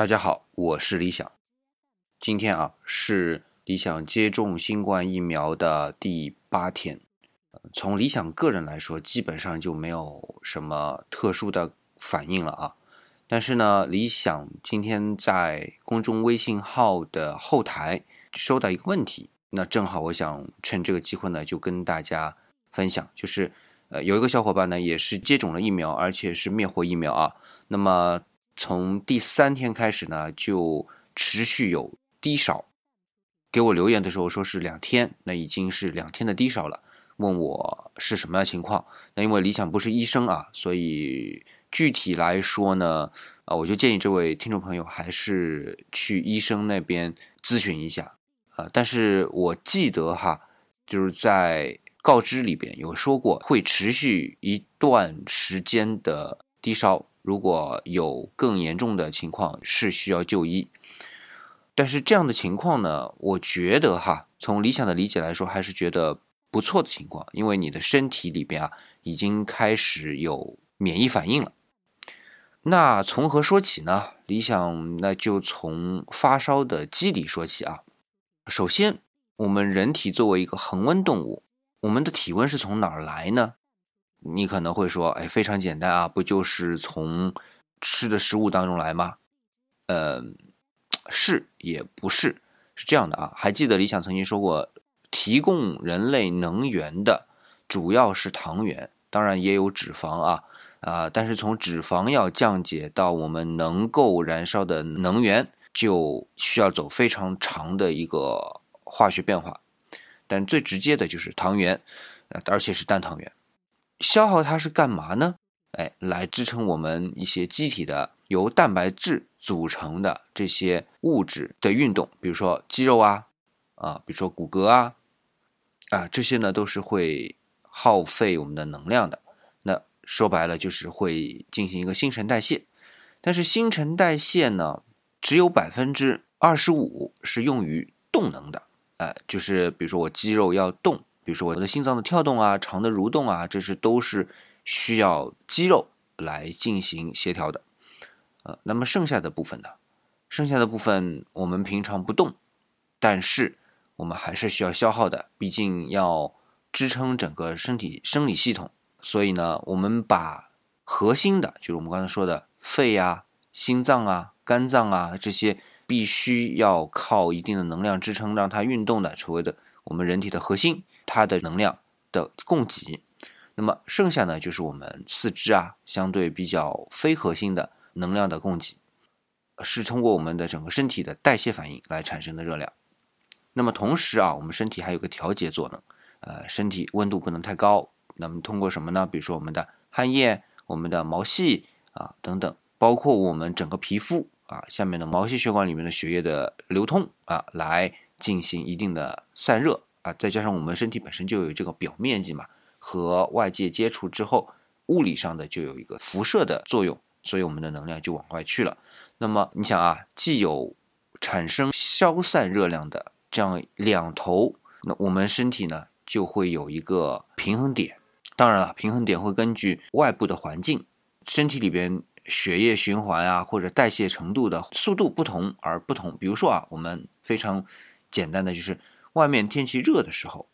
大家好，我是李想。今天啊是理想接种新冠疫苗的第八天。从理想个人来说，基本上就没有什么特殊的反应了啊。但是呢，理想今天在公众微信号的后台收到一个问题，那正好我想趁这个机会呢，就跟大家分享，就是呃有一个小伙伴呢也是接种了疫苗，而且是灭活疫苗啊。那么从第三天开始呢，就持续有低烧，给我留言的时候说是两天，那已经是两天的低烧了。问我是什么样情况？那因为理想不是医生啊，所以具体来说呢，啊，我就建议这位听众朋友还是去医生那边咨询一下啊。但是我记得哈，就是在告知里边有说过，会持续一段时间的低烧。如果有更严重的情况，是需要就医。但是这样的情况呢，我觉得哈，从理想的理解来说，还是觉得不错的情况，因为你的身体里边啊，已经开始有免疫反应了。那从何说起呢？理想那就从发烧的机理说起啊。首先，我们人体作为一个恒温动物，我们的体温是从哪儿来呢？你可能会说，哎，非常简单啊，不就是从吃的食物当中来吗？呃，是也不是，是这样的啊。还记得李想曾经说过，提供人类能源的主要是糖原，当然也有脂肪啊啊。但是从脂肪要降解到我们能够燃烧的能源，就需要走非常长的一个化学变化。但最直接的就是糖原，而且是单糖原。消耗它是干嘛呢？哎，来支撑我们一些机体的由蛋白质组成的这些物质的运动，比如说肌肉啊，啊，比如说骨骼啊，啊，这些呢都是会耗费我们的能量的。那说白了就是会进行一个新陈代谢，但是新陈代谢呢，只有百分之二十五是用于动能的，哎，就是比如说我肌肉要动。比如说我的心脏的跳动啊，肠的蠕动啊，这是都是需要肌肉来进行协调的。呃，那么剩下的部分呢？剩下的部分我们平常不动，但是我们还是需要消耗的，毕竟要支撑整个身体生理系统。所以呢，我们把核心的，就是我们刚才说的肺呀、心脏啊、肝脏啊这些必须要靠一定的能量支撑，让它运动的，所谓的我们人体的核心。它的能量的供给，那么剩下呢就是我们四肢啊相对比较非核心的能量的供给，是通过我们的整个身体的代谢反应来产生的热量。那么同时啊，我们身体还有个调节作用，呃，身体温度不能太高。那么通过什么呢？比如说我们的汗液、我们的毛细啊等等，包括我们整个皮肤啊下面的毛细血管里面的血液的流通啊，来进行一定的散热。啊，再加上我们身体本身就有这个表面积嘛，和外界接触之后，物理上的就有一个辐射的作用，所以我们的能量就往外去了。那么你想啊，既有产生消散热量的这样两头，那我们身体呢就会有一个平衡点。当然了，平衡点会根据外部的环境、身体里边血液循环啊或者代谢程度的速度不同而不同。比如说啊，我们非常简单的就是。外面天气热的时候，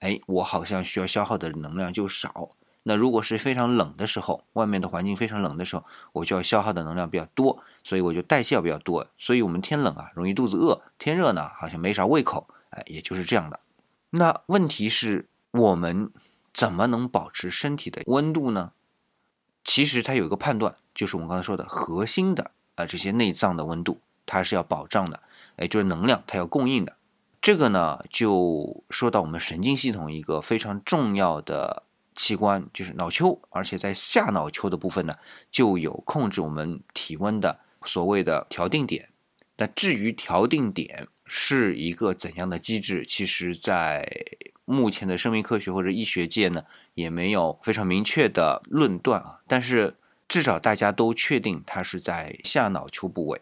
哎，我好像需要消耗的能量就少。那如果是非常冷的时候，外面的环境非常冷的时候，我就要消耗的能量比较多，所以我就代谢比较多。所以我们天冷啊，容易肚子饿；天热呢，好像没啥胃口。哎，也就是这样的。那问题是，我们怎么能保持身体的温度呢？其实它有一个判断，就是我们刚才说的核心的啊这些内脏的温度，它是要保障的。哎，就是能量它要供应的。这个呢，就说到我们神经系统一个非常重要的器官，就是脑丘，而且在下脑丘的部分呢，就有控制我们体温的所谓的调定点。那至于调定点是一个怎样的机制，其实在目前的生命科学或者医学界呢，也没有非常明确的论断啊。但是至少大家都确定它是在下脑丘部位。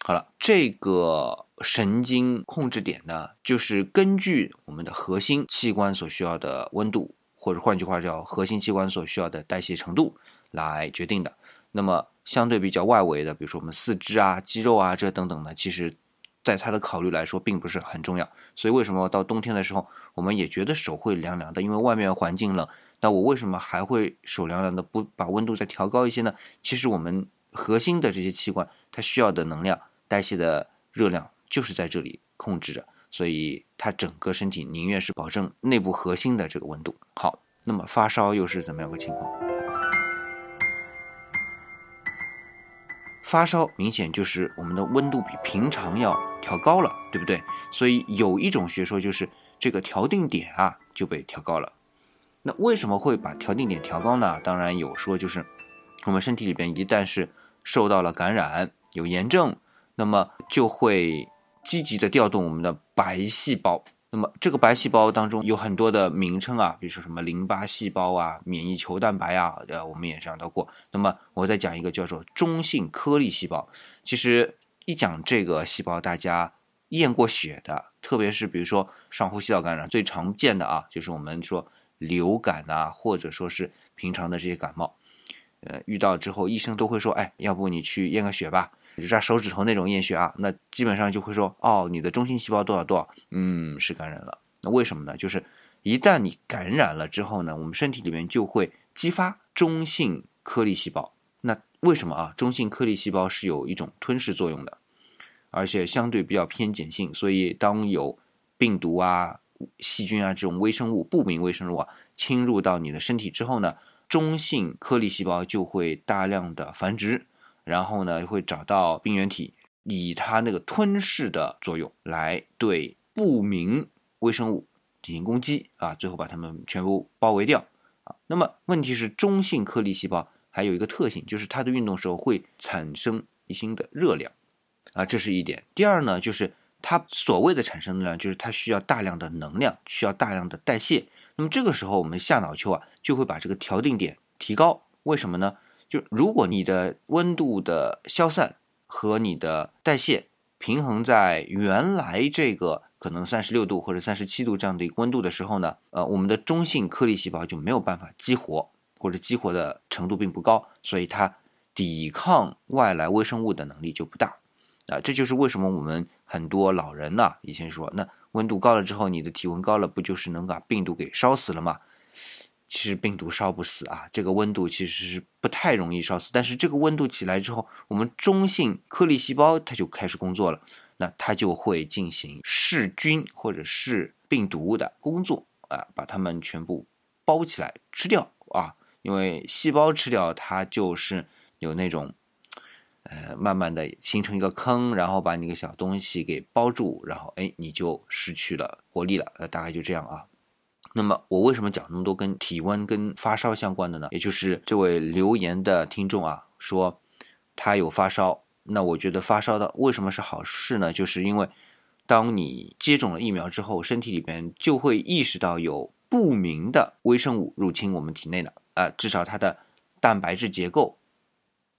好了，这个神经控制点呢，就是根据我们的核心器官所需要的温度，或者换句话叫核心器官所需要的代谢程度来决定的。那么相对比较外围的，比如说我们四肢啊、肌肉啊这等等呢，其实在他的考虑来说并不是很重要。所以为什么到冬天的时候，我们也觉得手会凉凉的？因为外面环境冷，那我为什么还会手凉凉的？不把温度再调高一些呢？其实我们核心的这些器官，它需要的能量、代谢的热量就是在这里控制着，所以它整个身体宁愿是保证内部核心的这个温度。好，那么发烧又是怎么样个情况？发烧明显就是我们的温度比平常要调高了，对不对？所以有一种学说就是这个调定点啊就被调高了。那为什么会把调定点调高呢？当然有说就是我们身体里边一旦是受到了感染，有炎症，那么就会积极的调动我们的白细胞。那么这个白细胞当中有很多的名称啊，比如说什么淋巴细胞啊、免疫球蛋白啊，呃，我们也讲到过。那么我再讲一个叫做中性颗粒细胞。其实一讲这个细胞，大家验过血的，特别是比如说上呼吸道感染最常见的啊，就是我们说流感啊，或者说是平常的这些感冒，呃，遇到之后医生都会说，哎，要不你去验个血吧。就扎手指头那种验血啊，那基本上就会说，哦，你的中性细胞多少多少，嗯，是感染了。那为什么呢？就是一旦你感染了之后呢，我们身体里面就会激发中性颗粒细胞。那为什么啊？中性颗粒细胞是有一种吞噬作用的，而且相对比较偏碱性，所以当有病毒啊、细菌啊这种微生物、不明微生物啊侵入到你的身体之后呢，中性颗粒细胞就会大量的繁殖。然后呢，会找到病原体，以它那个吞噬的作用来对不明微生物进行攻击啊，最后把它们全部包围掉啊。那么问题是，中性颗粒细胞还有一个特性，就是它的运动时候会产生一些的热量啊，这是一点。第二呢，就是它所谓的产生能量，就是它需要大量的能量，需要大量的代谢。那么这个时候，我们下脑丘啊就会把这个调定点提高，为什么呢？就如果你的温度的消散和你的代谢平衡在原来这个可能三十六度或者三十七度这样的一个温度的时候呢，呃，我们的中性颗粒细胞就没有办法激活，或者激活的程度并不高，所以它抵抗外来微生物的能力就不大，啊，这就是为什么我们很多老人呢以前说，那温度高了之后，你的体温高了，不就是能把病毒给烧死了吗？其实病毒烧不死啊，这个温度其实是不太容易烧死。但是这个温度起来之后，我们中性颗粒细胞它就开始工作了，那它就会进行噬菌或者是病毒的工作啊，把它们全部包起来吃掉啊。因为细胞吃掉它就是有那种，呃，慢慢的形成一个坑，然后把那个小东西给包住，然后哎，你就失去了活力了。呃，大概就这样啊。那么我为什么讲那么多跟体温跟发烧相关的呢？也就是这位留言的听众啊，说他有发烧，那我觉得发烧的为什么是好事呢？就是因为当你接种了疫苗之后，身体里边就会意识到有不明的微生物入侵我们体内的啊，至少它的蛋白质结构，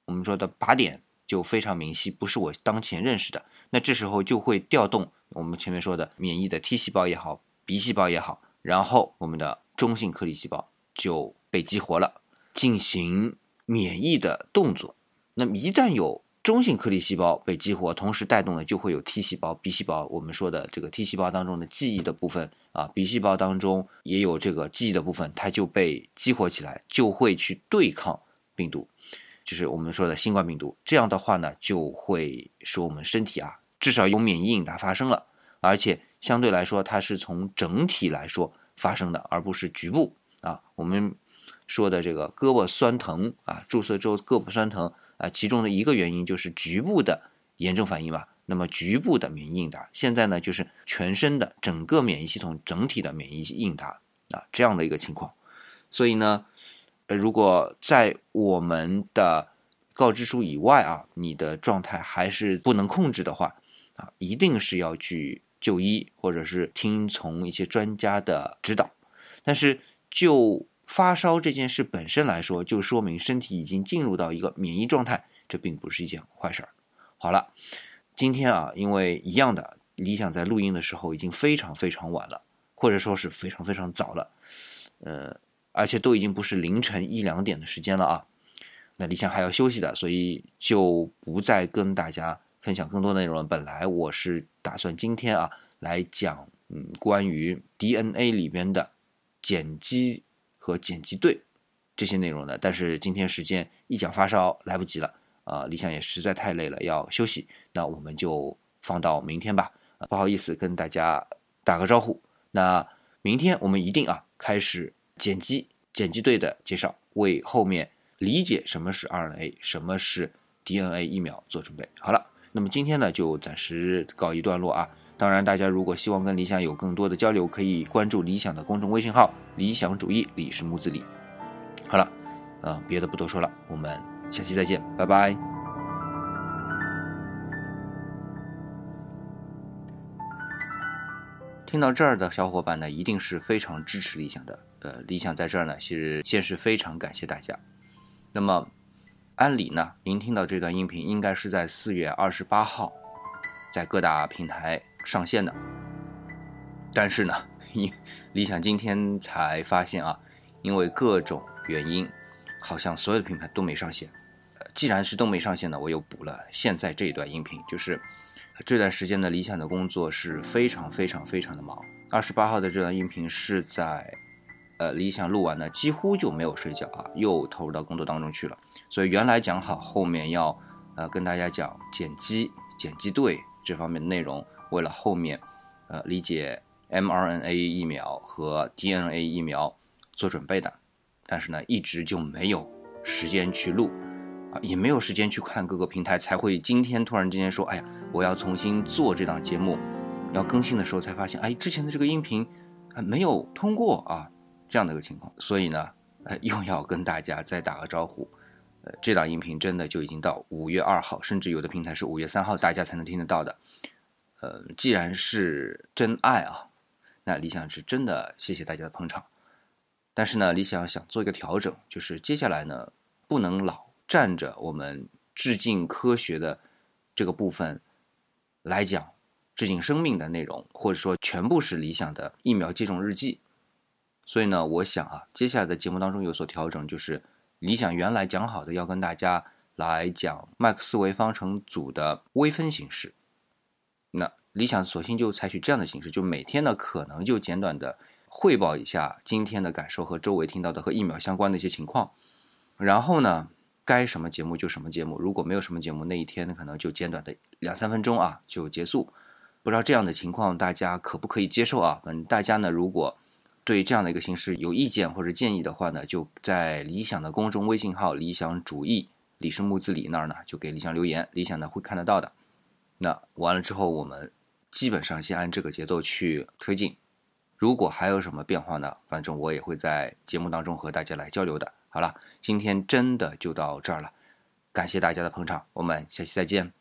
我们说的靶点就非常明晰，不是我当前认识的。那这时候就会调动我们前面说的免疫的 T 细胞也好，B 细胞也好。然后我们的中性颗粒细胞就被激活了，进行免疫的动作。那么一旦有中性颗粒细胞被激活，同时带动的就会有 T 细胞、B 细胞。我们说的这个 T 细胞当中的记忆的部分啊，B 细胞当中也有这个记忆的部分，它就被激活起来，就会去对抗病毒，就是我们说的新冠病毒。这样的话呢，就会使我们身体啊，至少有免疫应答发生了，而且。相对来说，它是从整体来说发生的，而不是局部啊。我们说的这个胳膊酸疼啊，注射之后胳膊酸疼啊，其中的一个原因就是局部的炎症反应吧。那么局部的免疫应答，现在呢就是全身的整个免疫系统整体的免疫应答啊这样的一个情况。所以呢，呃，如果在我们的告知书以外啊，你的状态还是不能控制的话啊，一定是要去。就医，或者是听从一些专家的指导，但是就发烧这件事本身来说，就说明身体已经进入到一个免疫状态，这并不是一件坏事儿。好了，今天啊，因为一样的，理想在录音的时候已经非常非常晚了，或者说是非常非常早了，呃，而且都已经不是凌晨一两点的时间了啊，那理想还要休息的，所以就不再跟大家分享更多内容。本来我是打算今天啊来讲，嗯，关于 DNA 里边的碱基和碱基对这些内容的，但是今天时间一讲发烧来不及了，啊，理想也实在太累了，要休息，那我们就放到明天吧。不好意思跟大家打个招呼，那明天我们一定啊开始碱基碱基对的介绍，为后面。理解什么是 RNA，什么是 DNA 疫苗做准备。好了，那么今天呢就暂时告一段落啊。当然，大家如果希望跟理想有更多的交流，可以关注理想的公众微信号“理想主义”，李是木子李。好了，嗯，别的不多说了，我们下期再见，拜拜。听到这儿的小伙伴呢，一定是非常支持理想的。呃，理想在这儿呢，其实先是非常感谢大家。那么，按理呢，您听到这段音频应该是在四月二十八号，在各大平台上线的。但是呢，因理想今天才发现啊，因为各种原因，好像所有的平台都没上线。既然是都没上线呢，我又补了现在这一段音频。就是这段时间的理想的工作是非常非常非常的忙。二十八号的这段音频是在。呃，理想录完呢，几乎就没有睡觉啊，又投入到工作当中去了。所以原来讲好后面要呃跟大家讲剪辑、剪辑对这方面的内容，为了后面呃理解 mRNA 疫苗和 DNA 疫苗做准备的，但是呢，一直就没有时间去录啊，也没有时间去看各个平台，才会今天突然之间说，哎呀，我要重新做这档节目，要更新的时候才发现，哎，之前的这个音频没有通过啊。这样的一个情况，所以呢，呃，又要跟大家再打个招呼，呃，这档音频真的就已经到五月二号，甚至有的平台是五月三号，大家才能听得到的。呃，既然是真爱啊，那理想是真的谢谢大家的捧场。但是呢，理想想做一个调整，就是接下来呢，不能老站着我们致敬科学的这个部分来讲致敬生命的内容，或者说全部是理想的疫苗接种日记。所以呢，我想啊，接下来的节目当中有所调整，就是理想原来讲好的要跟大家来讲麦克斯韦方程组的微分形式。那理想索性就采取这样的形式，就每天呢可能就简短的汇报一下今天的感受和周围听到的和疫苗相关的一些情况。然后呢，该什么节目就什么节目，如果没有什么节目，那一天呢可能就简短的两三分钟啊就结束。不知道这样的情况大家可不可以接受啊？嗯，大家呢如果。对这样的一个形式有意见或者建议的话呢，就在理想的公众微信号“理想主义”李氏木子李那儿呢，就给理想留言，理想呢会看得到的。那完了之后，我们基本上先按这个节奏去推进。如果还有什么变化呢，反正我也会在节目当中和大家来交流的。好了，今天真的就到这儿了，感谢大家的捧场，我们下期再见。